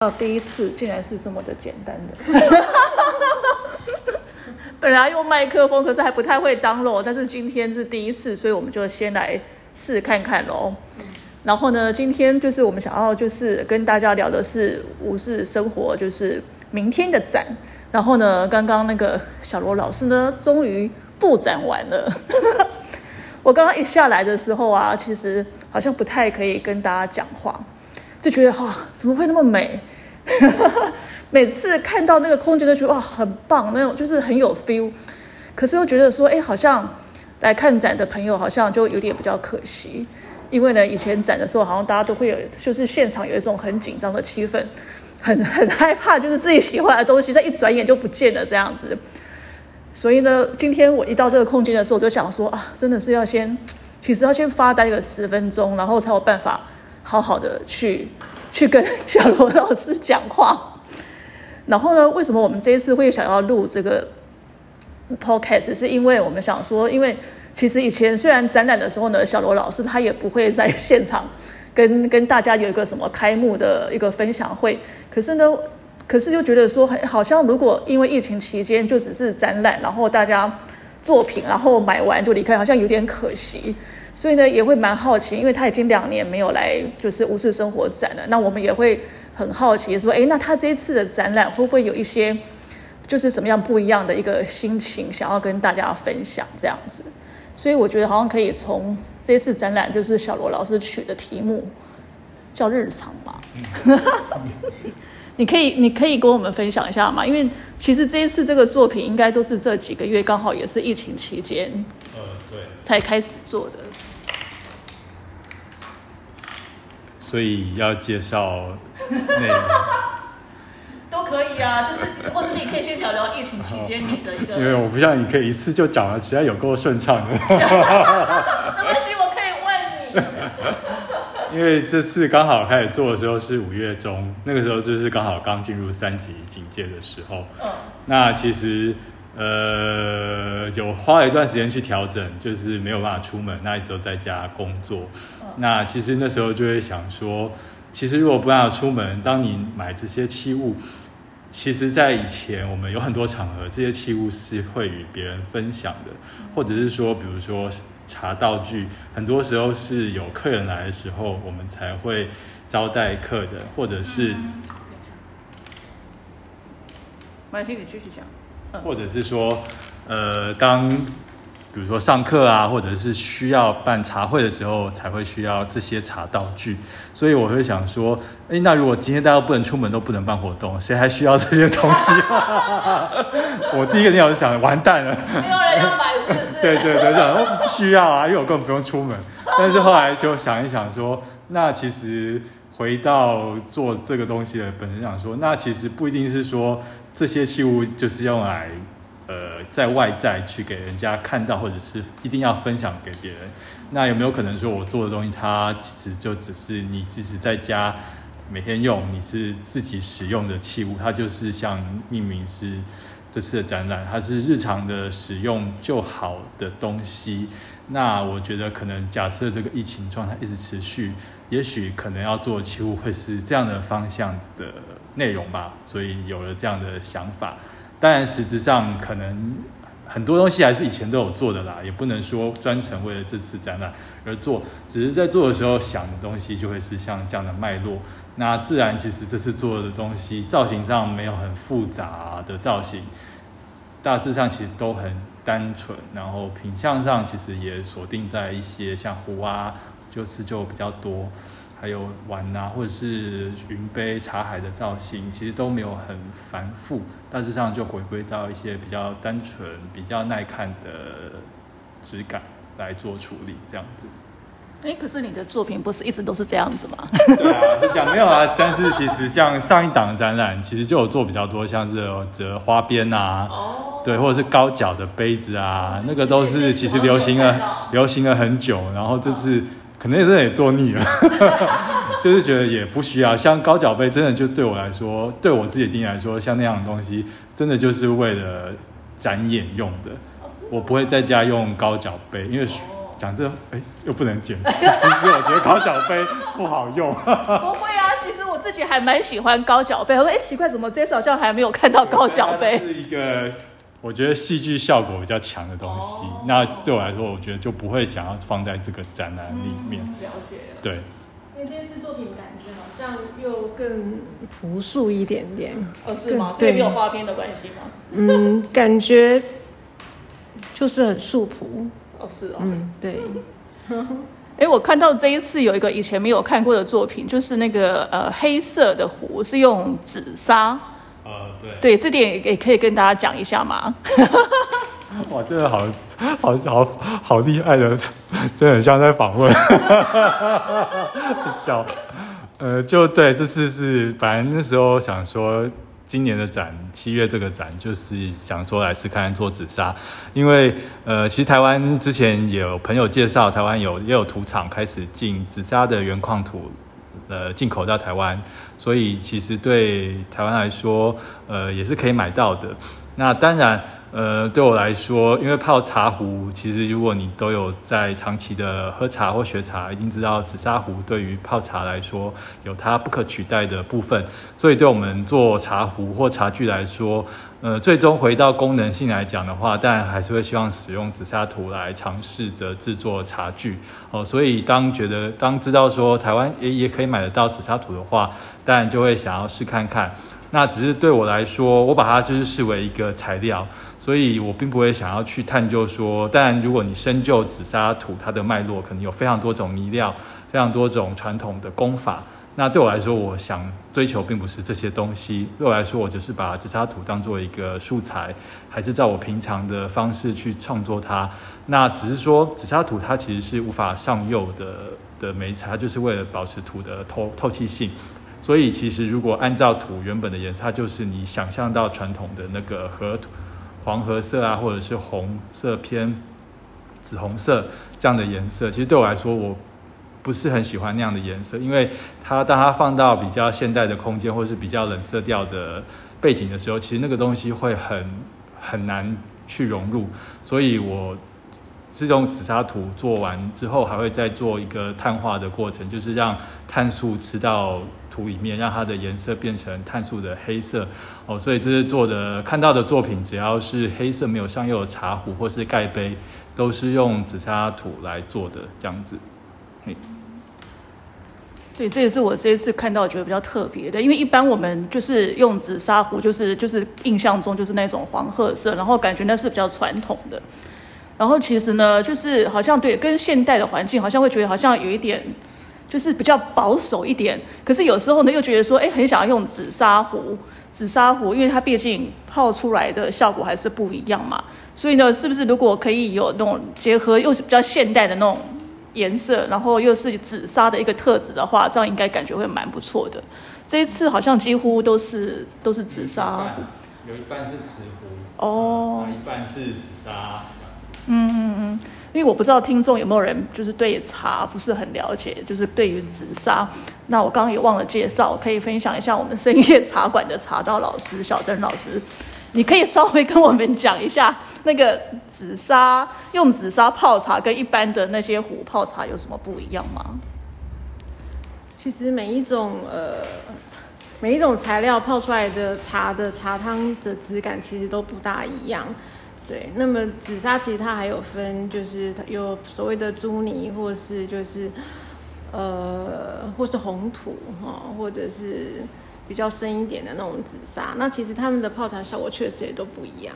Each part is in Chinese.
到第一次竟然是这么的简单的。本来用麦克风，可是还不太会当咯。但是今天是第一次，所以我们就先来试看看喽。然后呢，今天就是我们想要就是跟大家聊的是无视生活，就是明天的展。然后呢，刚刚那个小罗老师呢，终于布展完了。我刚刚一下来的时候啊，其实好像不太可以跟大家讲话。就觉得哈，怎么会那么美？每次看到那个空间都觉得哇，很棒，那种就是很有 feel。可是又觉得说，哎，好像来看展的朋友好像就有点比较可惜，因为呢，以前展的时候好像大家都会有，就是现场有一种很紧张的气氛，很 很害怕，就是自己喜欢的东西在一转眼就不见了这样子。所以呢，今天我一到这个空间的时候，我就想说啊，真的是要先，其实要先发呆个十分钟，然后才有办法。好好的去去跟小罗老师讲话，然后呢，为什么我们这一次会想要录这个 podcast？是因为我们想说，因为其实以前虽然展览的时候呢，小罗老师他也不会在现场跟 跟大家有一个什么开幕的一个分享会，可是呢，可是又觉得说，好像如果因为疫情期间就只是展览，然后大家作品然后买完就离开，好像有点可惜。所以呢，也会蛮好奇，因为他已经两年没有来，就是无视生活展了。那我们也会很好奇，说，哎，那他这一次的展览会不会有一些，就是怎么样不一样的一个心情，想要跟大家分享这样子？所以我觉得好像可以从这一次展览，就是小罗老师取的题目叫“日常”嘛。你可以，你可以跟我们分享一下嘛？因为其实这一次这个作品，应该都是这几个月刚好也是疫情期间，呃，对，才开始做的。所以要介绍 都可以啊，就是或者你可以先聊聊疫情期间你的一个，因为我不像你可以一次就讲了，实在有够顺畅的。没关系，我可以问你。因为这次刚好开始做的时候是五月中，那个时候就是刚好刚进入三级警戒的时候。嗯。那其实呃，有花了一段时间去调整，就是没有办法出门，那一直都在家工作。那其实那时候就会想说，其实如果不让出门，当你买这些器物，其实，在以前我们有很多场合，这些器物是会与别人分享的，或者是说，比如说茶道具，很多时候是有客人来的时候，我们才会招待客人，或者是，马欣，你继续讲，或者是说，呃，当。比如说上课啊，或者是需要办茶会的时候，才会需要这些茶道具。所以我会想说，哎，那如果今天大家不能出门，都不能办活动，谁还需要这些东西？我第一个念头就想，完蛋了，没有人要买，是不是？对对对，想不需要啊，因为我根本不用出门。但是后来就想一想，说那其实回到做这个东西的本身，想说，那其实不一定是说这些器物就是用来。呃，在外在去给人家看到，或者是一定要分享给别人，那有没有可能说我做的东西，它其实就只是你自己在家每天用，你是自己使用的器物，它就是像命名是这次的展览，它是日常的使用就好的东西。那我觉得可能假设这个疫情状态一直持续，也许可能要做器物会是这样的方向的内容吧，所以有了这样的想法。当然，实质上可能很多东西还是以前都有做的啦，也不能说专程为了这次展览而做，只是在做的时候想的东西就会是像这样的脉络。那自然，其实这次做的东西造型上没有很复杂的造型，大致上其实都很单纯，然后品相上其实也锁定在一些像壶啊，就是就比较多。还有碗呐，或者是云杯、茶海的造型，其实都没有很繁复，大致上就回归到一些比较单纯、比较耐看的质感来做处理，这样子。哎，可是你的作品不是一直都是这样子吗？对啊，是讲没有啊。但是其实像上一档展览，其实就有做比较多，像是折花边呐，对，或者是高脚的杯子啊，那个都是其实流行了，流行了很久，然后这次。可能也是也做腻了，就是觉得也不需要。像高脚杯，真的就对我来说，对我自己定义来说，像那样的东西，真的就是为了展演用的。我不会在家用高脚杯，因为讲这哎又不能剪。其实我觉得高脚杯不好用。不会啊，其实我自自己还蛮喜欢高脚杯。我说，哎，奇怪，怎么这次好像还没有看到高脚杯？是一个我觉得戏剧效果比较强的东西。那对我来说，我觉得就不会想要放在这个展览里面。了解。对。因为这次作品感觉好像又更朴素一点点。哦，是吗？所以没有花边的关系吗？嗯，感觉就是很素朴。哦，是哦。嗯，对。哎，我看到这一次有一个以前没有看过的作品，就是那个呃黑色的壶是用紫砂。呃，对。对，这点也可以跟大家讲一下嘛？哇，真的好好好好厉害的，真的很像在访问。笑。呃，就对，这次是反正那时候想说。今年的展，七月这个展就是想说来试看做紫砂，因为呃，其实台湾之前也有朋友介绍，台湾有也有土厂开始进紫砂的原矿土，呃，进口到台湾，所以其实对台湾来说，呃，也是可以买到的。那当然。呃，对我来说，因为泡茶壶，其实如果你都有在长期的喝茶或学茶，一定知道紫砂壶对于泡茶来说有它不可取代的部分。所以，对我们做茶壶或茶具来说，呃，最终回到功能性来讲的话，当然还是会希望使用紫砂土来尝试着制作茶具。哦，所以当觉得当知道说台湾也也可以买得到紫砂土的话，当然就会想要试看看。那只是对我来说，我把它就是视为一个材料，所以我并不会想要去探究说。但如果你深究紫砂土它的脉络，可能有非常多种泥料，非常多种传统的工法。那对我来说，我想追求并不是这些东西。对我来说，我就是把紫砂土当做一个素材，还是照我平常的方式去创作它。那只是说，紫砂土它其实是无法上釉的的煤材，它就是为了保持土的透透气性。所以其实，如果按照土原本的颜色，它就是你想象到传统的那个河土黄褐色啊，或者是红色偏紫红色这样的颜色。其实对我来说，我不是很喜欢那样的颜色，因为它当它放到比较现代的空间，或者是比较冷色调的背景的时候，其实那个东西会很很难去融入。所以我。这种紫砂土做完之后，还会再做一个碳化的过程，就是让碳素吃到土里面，让它的颜色变成碳素的黑色。哦，所以这是做的看到的作品，只要是黑色没有上釉的茶壶或是盖杯，都是用紫砂土来做的这样子。嘿，对，这也是我这一次看到觉得比较特别的，因为一般我们就是用紫砂壶，就是就是印象中就是那种黄褐色，然后感觉那是比较传统的。然后其实呢，就是好像对跟现代的环境，好像会觉得好像有一点，就是比较保守一点。可是有时候呢，又觉得说，哎，很想要用紫砂壶，紫砂壶，因为它毕竟泡出来的效果还是不一样嘛。所以呢，是不是如果可以有那种结合，又是比较现代的那种颜色，然后又是紫砂的一个特质的话，这样应该感觉会蛮不错的。这一次好像几乎都是都是紫砂，有一半是瓷壶，哦，一半是紫砂。嗯嗯嗯，因为我不知道听众有没有人就是对茶不是很了解，就是对于紫砂，那我刚刚也忘了介绍，可以分享一下我们深夜茶馆的茶道老师小珍老师，你可以稍微跟我们讲一下那个紫砂用紫砂泡茶跟一般的那些壶泡茶有什么不一样吗？其实每一种呃每一种材料泡出来的茶的茶汤的质感其实都不大一样。对，那么紫砂其实它还有分，就是它有所谓的朱泥，或是就是，呃，或是红土哈，或者是比较深一点的那种紫砂。那其实它们的泡茶效果确实也都不一样。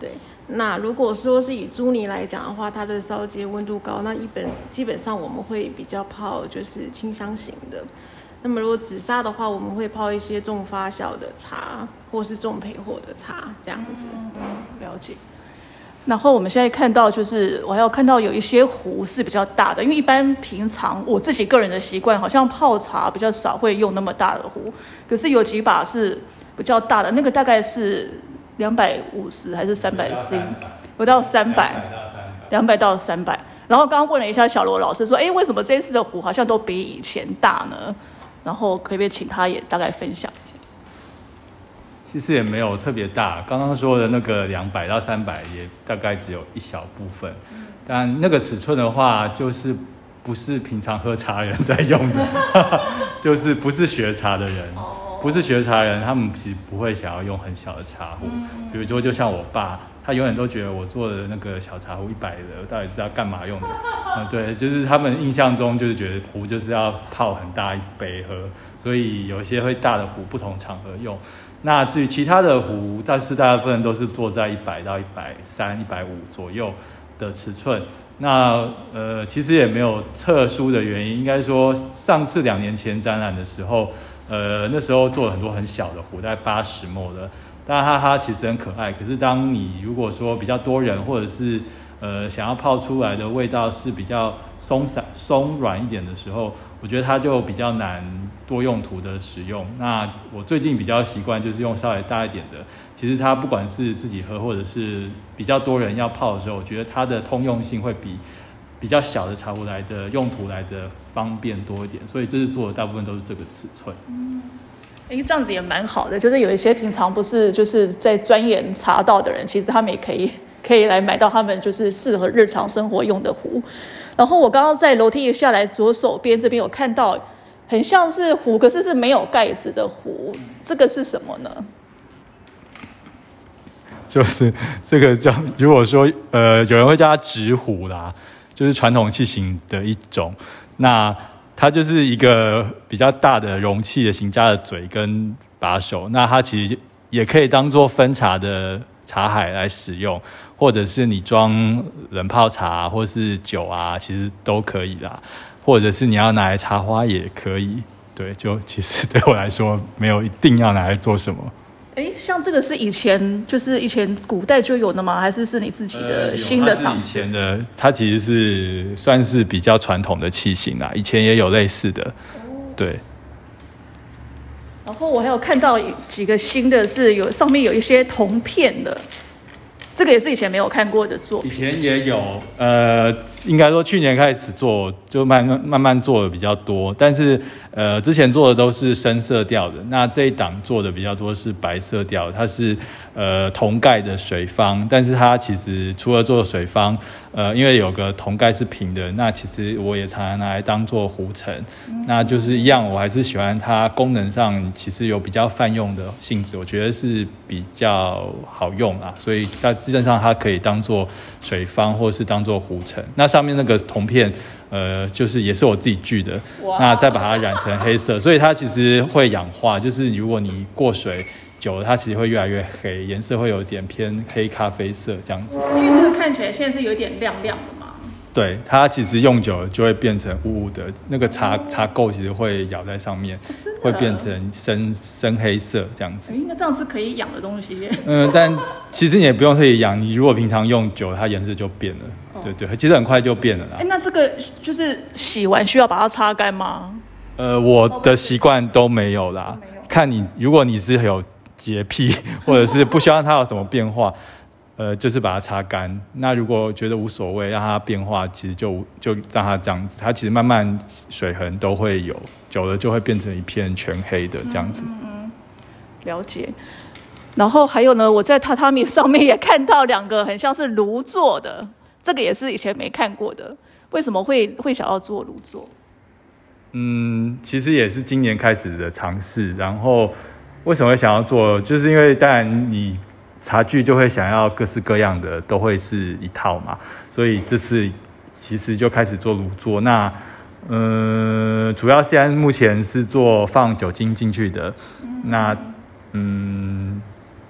对，那如果说是以朱泥来讲的话，它的烧结温度高，那一本基本上我们会比较泡就是清香型的。那么如果紫砂的话，我们会泡一些重发酵的茶，或是重焙火的茶这样子。了解。然后我们现在看到，就是我要看到有一些壶是比较大的，因为一般平常我自己个人的习惯，好像泡茶比较少会用那么大的壶。可是有几把是比较大的，那个大概是两百五十还是三百 C？不到三百，两百到三百。然后刚刚问了一下小罗老师，说：“哎，为什么这次的壶好像都比以前大呢？”然后可不可以请他也大概分享？其实也没有特别大，刚刚说的那个两百到三百也大概只有一小部分，但那个尺寸的话，就是不是平常喝茶人在用的，就是不是学茶的人，不是学茶人，他们其实不会想要用很小的茶壶。比如说，就像我爸，他永远都觉得我做的那个小茶壶一百的，到底是要干嘛用的？嗯，对，就是他们印象中就是觉得壶就是要泡很大一杯喝，所以有些会大的壶不同场合用。那至于其他的壶，但是大部分都是做在一百到一百三、一百五左右的尺寸。那呃，其实也没有特殊的原因，应该说上次两年前展览的时候，呃，那时候做了很多很小的壶，在八十模的，当然它它其实很可爱。可是当你如果说比较多人，或者是呃想要泡出来的味道是比较松散、松软一点的时候，我觉得它就比较难多用途的使用。那我最近比较习惯就是用稍微大一点的。其实它不管是自己喝，或者是比较多人要泡的时候，我觉得它的通用性会比比较小的茶壶来的用途来的方便多一点。所以这次做的大部分都是这个尺寸。嗯，哎，这样子也蛮好的。就是有一些平常不是就是在钻研茶道的人，其实他们也可以 可以来买到他们就是适合日常生活用的壶。然后我刚刚在楼梯下来左手边这边有看到很像是壶，可是是没有盖子的壶，这个是什么呢？就是这个叫，如果说呃，有人会叫它直壶啦，就是传统器型的一种。那它就是一个比较大的容器的形加的嘴跟把手。那它其实也可以当做分茶的茶海来使用，或者是你装冷泡茶或是酒啊，其实都可以啦。或者是你要拿来插花也可以。对，就其实对我来说，没有一定要拿来做什么。哎，像这个是以前就是以前古代就有的吗？还是是你自己的新的尝试？以前的，它其实是算是比较传统的器型啦。以前也有类似的，对。然后我还有看到几个新的，是有上面有一些铜片的。这个也是以前没有看过的做，以前也有，呃，应该说去年开始做，就慢慢慢慢做的比较多，但是呃，之前做的都是深色调的，那这一档做的比较多是白色调，它是呃铜盖的水方，但是它其实除了做水方。呃，因为有个铜盖是平的，那其实我也常常拿来当做壶承，那就是一样，我还是喜欢它功能上其实有比较泛用的性质，我觉得是比较好用啊，所以大基本上它可以当做水方或是当做壶城。那上面那个铜片，呃，就是也是我自己锯的，那再把它染成黑色，所以它其实会氧化，就是如果你过水。久了，它其实会越来越黑，颜色会有点偏黑咖啡色这样子。因为这个看起来现在是有点亮亮的嘛。对，它其实用久了就会变成雾雾的，那个茶茶垢其实会咬在上面，会变成深深黑色这样子。哎，那这样是可以养的东西。嗯，但其实你也不用特意养，你如果平常用久，它颜色就变了。对对，其实很快就变了啦。哎，那这个就是洗完需要把它擦干吗？呃，我的习惯都没有啦。看你，如果你是有。洁癖，或者是不希望它有什么变化，呃，就是把它擦干。那如果觉得无所谓，让它变化，其实就就让它这样子。它其实慢慢水痕都会有，久了就会变成一片全黑的这样子。嗯，了解。然后还有呢，我在榻榻米上面也看到两个很像是炉做的，这个也是以前没看过的。为什么会会想要做炉做？嗯，其实也是今年开始的尝试，然后。为什么会想要做？就是因为当然你茶具就会想要各式各样的，都会是一套嘛。所以这次其实就开始做炉座。那嗯，主要现在目前是做放酒精进去的。那嗯，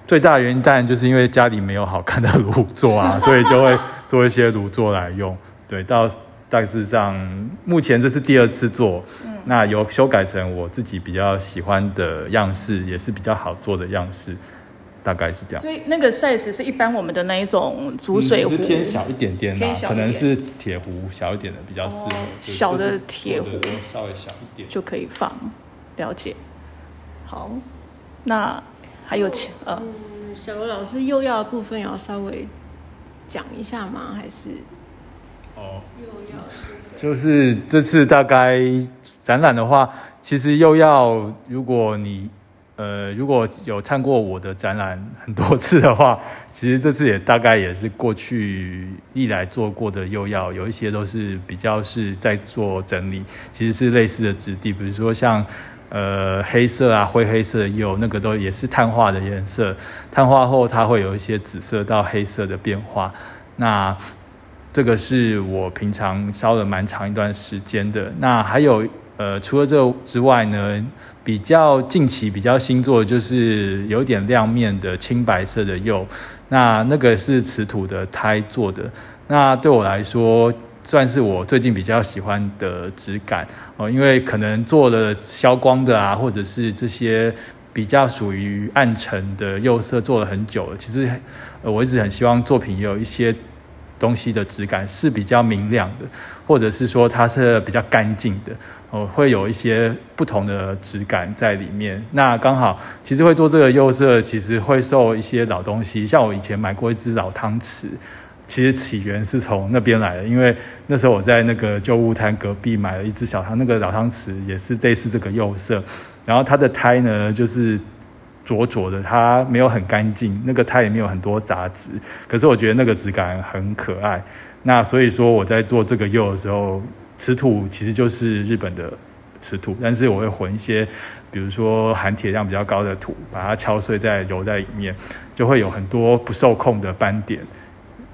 最大的原因当然就是因为家里没有好看的炉座啊，所以就会做一些炉座来用。对，到。大致上，目前这是第二次做，那有修改成我自己比较喜欢的样式，也是比较好做的样式，大概是这样。所以那个 size 是一般我们的那一种煮水壶，偏小一点点啦，可能是铁壶小一点的比较适合。小的铁壶稍微小一点就可以放，了解。好，那还有其呃，小罗老师又要的部分要稍微讲一下吗？还是？哦，就是这次大概展览的话，其实又要如果你呃，如果有看过我的展览很多次的话，其实这次也大概也是过去历来做过的釉药，有一些都是比较是在做整理，其实是类似的质地，比如说像呃黑色啊、灰黑色的釉，那个都也是碳化的颜色，碳化后它会有一些紫色到黑色的变化。那这个是我平常烧了蛮长一段时间的。那还有。呃，除了这之外呢，比较近期比较新做的就是有点亮面的青白色的釉，那那个是瓷土的胎做的，那对我来说算是我最近比较喜欢的质感哦，因为可能做了消光的啊，或者是这些比较属于暗沉的釉色做了很久了，其实我一直很希望作品也有一些。东西的质感是比较明亮的，或者是说它是比较干净的，哦，会有一些不同的质感在里面。那刚好，其实会做这个釉色，其实会受一些老东西，像我以前买过一只老汤匙，其实起源是从那边来的，因为那时候我在那个旧物摊隔壁买了一只小汤，那个老汤匙也是类似这个釉色，然后它的胎呢就是。浊浊的，它没有很干净，那个它也没有很多杂质，可是我觉得那个质感很可爱。那所以说我在做这个釉的时候，瓷土其实就是日本的瓷土，但是我会混一些，比如说含铁量比较高的土，把它敲碎再揉在里面，就会有很多不受控的斑点，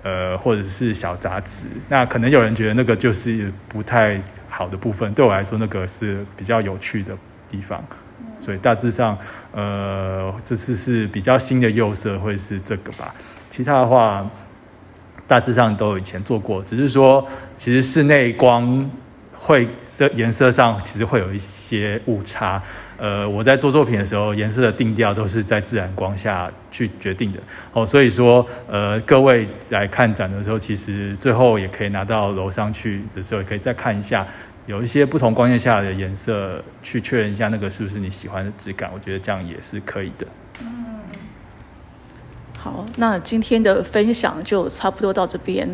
呃，或者是小杂质。那可能有人觉得那个就是不太好的部分，对我来说那个是比较有趣的地方。所以大致上，呃，这次是比较新的釉色，会是这个吧。其他的话，大致上都以前做过，只是说，其实室内光会色颜色上其实会有一些误差。呃，我在做作品的时候，颜色的定调都是在自然光下去决定的。哦，所以说，呃，各位来看展的时候，其实最后也可以拿到楼上去的时候，也可以再看一下。有一些不同光线下的颜色，去确认一下那个是不是你喜欢的质感，我觉得这样也是可以的。嗯，好，那今天的分享就差不多到这边。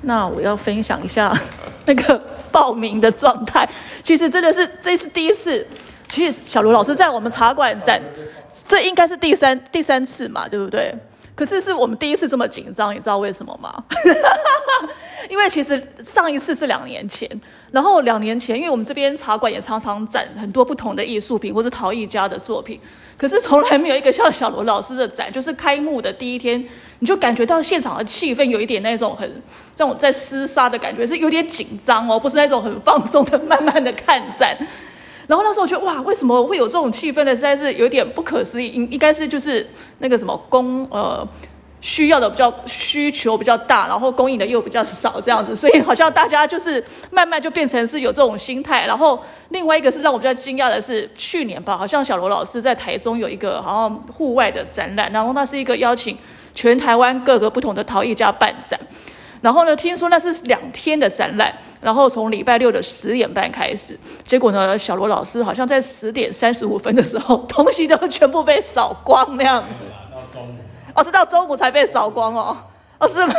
那我要分享一下那个报名的状态。其实真的是这是第一次。其实小卢老师在我们茶馆展，这应该是第三第三次嘛，对不对？可是是我们第一次这么紧张，你知道为什么吗？因为其实上一次是两年前，然后两年前，因为我们这边茶馆也常常展很多不同的艺术品或者陶艺家的作品，可是从来没有一个像小罗老师的展，就是开幕的第一天，你就感觉到现场的气氛有一点那种很这种在厮杀的感觉，是有点紧张哦，不是那种很放松的 慢慢的看展。然后那时候我觉得哇，为什么会有这种气氛呢？实在是有点不可思议。应应该是就是那个什么供呃需要的比较需求比较大，然后供应的又比较少这样子，所以好像大家就是慢慢就变成是有这种心态。然后另外一个是让我比较惊讶的是，去年吧，好像小罗老师在台中有一个好像户外的展览，然后那是一个邀请全台湾各个不同的陶艺家办展。然后呢，听说那是两天的展览，然后从礼拜六的十点半开始，结果呢，小罗老师好像在十点三十五分的时候，东西都全部被扫光那样子。到中午。哦，是到中午才被扫光哦。哦，是吗？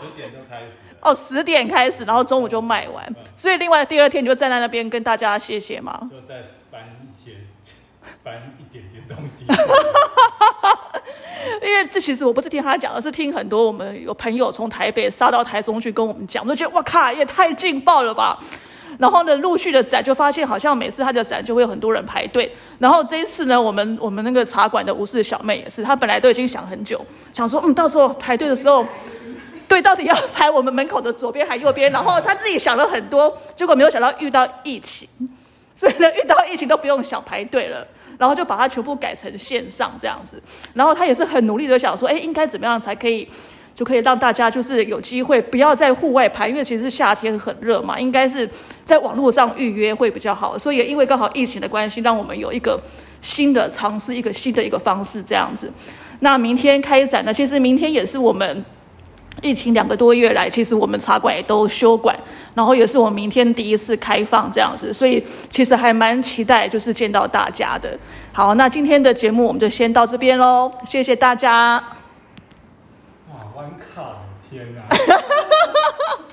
十点就开始。哦，十点开始，然后中午就卖完，所以另外第二天你就站在那边跟大家谢谢吗？就在翻一些，翻一点点东西。因为这其实我不是听他讲，而是听很多我们有朋友从台北杀到台中去跟我们讲，我都觉得哇靠，也太劲爆了吧！然后呢，陆续的展就发现，好像每次他的展就会有很多人排队。然后这一次呢，我们我们那个茶馆的吴氏小妹也是，她本来都已经想很久，想说嗯，到时候排队的时候，对，到底要排我们门口的左边还右边？然后她自己想了很多，结果没有想到遇到疫情，所以呢，遇到疫情都不用想排队了。然后就把它全部改成线上这样子，然后他也是很努力的想说，哎，应该怎么样才可以，就可以让大家就是有机会不要在户外拍，因为其实是夏天很热嘛，应该是在网络上预约会比较好。所以也因为刚好疫情的关系，让我们有一个新的尝试，一个新的一个方式这样子。那明天开展呢，其实明天也是我们。疫情两个多月来，其实我们茶馆也都休馆，然后也是我明天第一次开放这样子，所以其实还蛮期待，就是见到大家的。好，那今天的节目我们就先到这边喽，谢谢大家。哇，玩卡，天哪！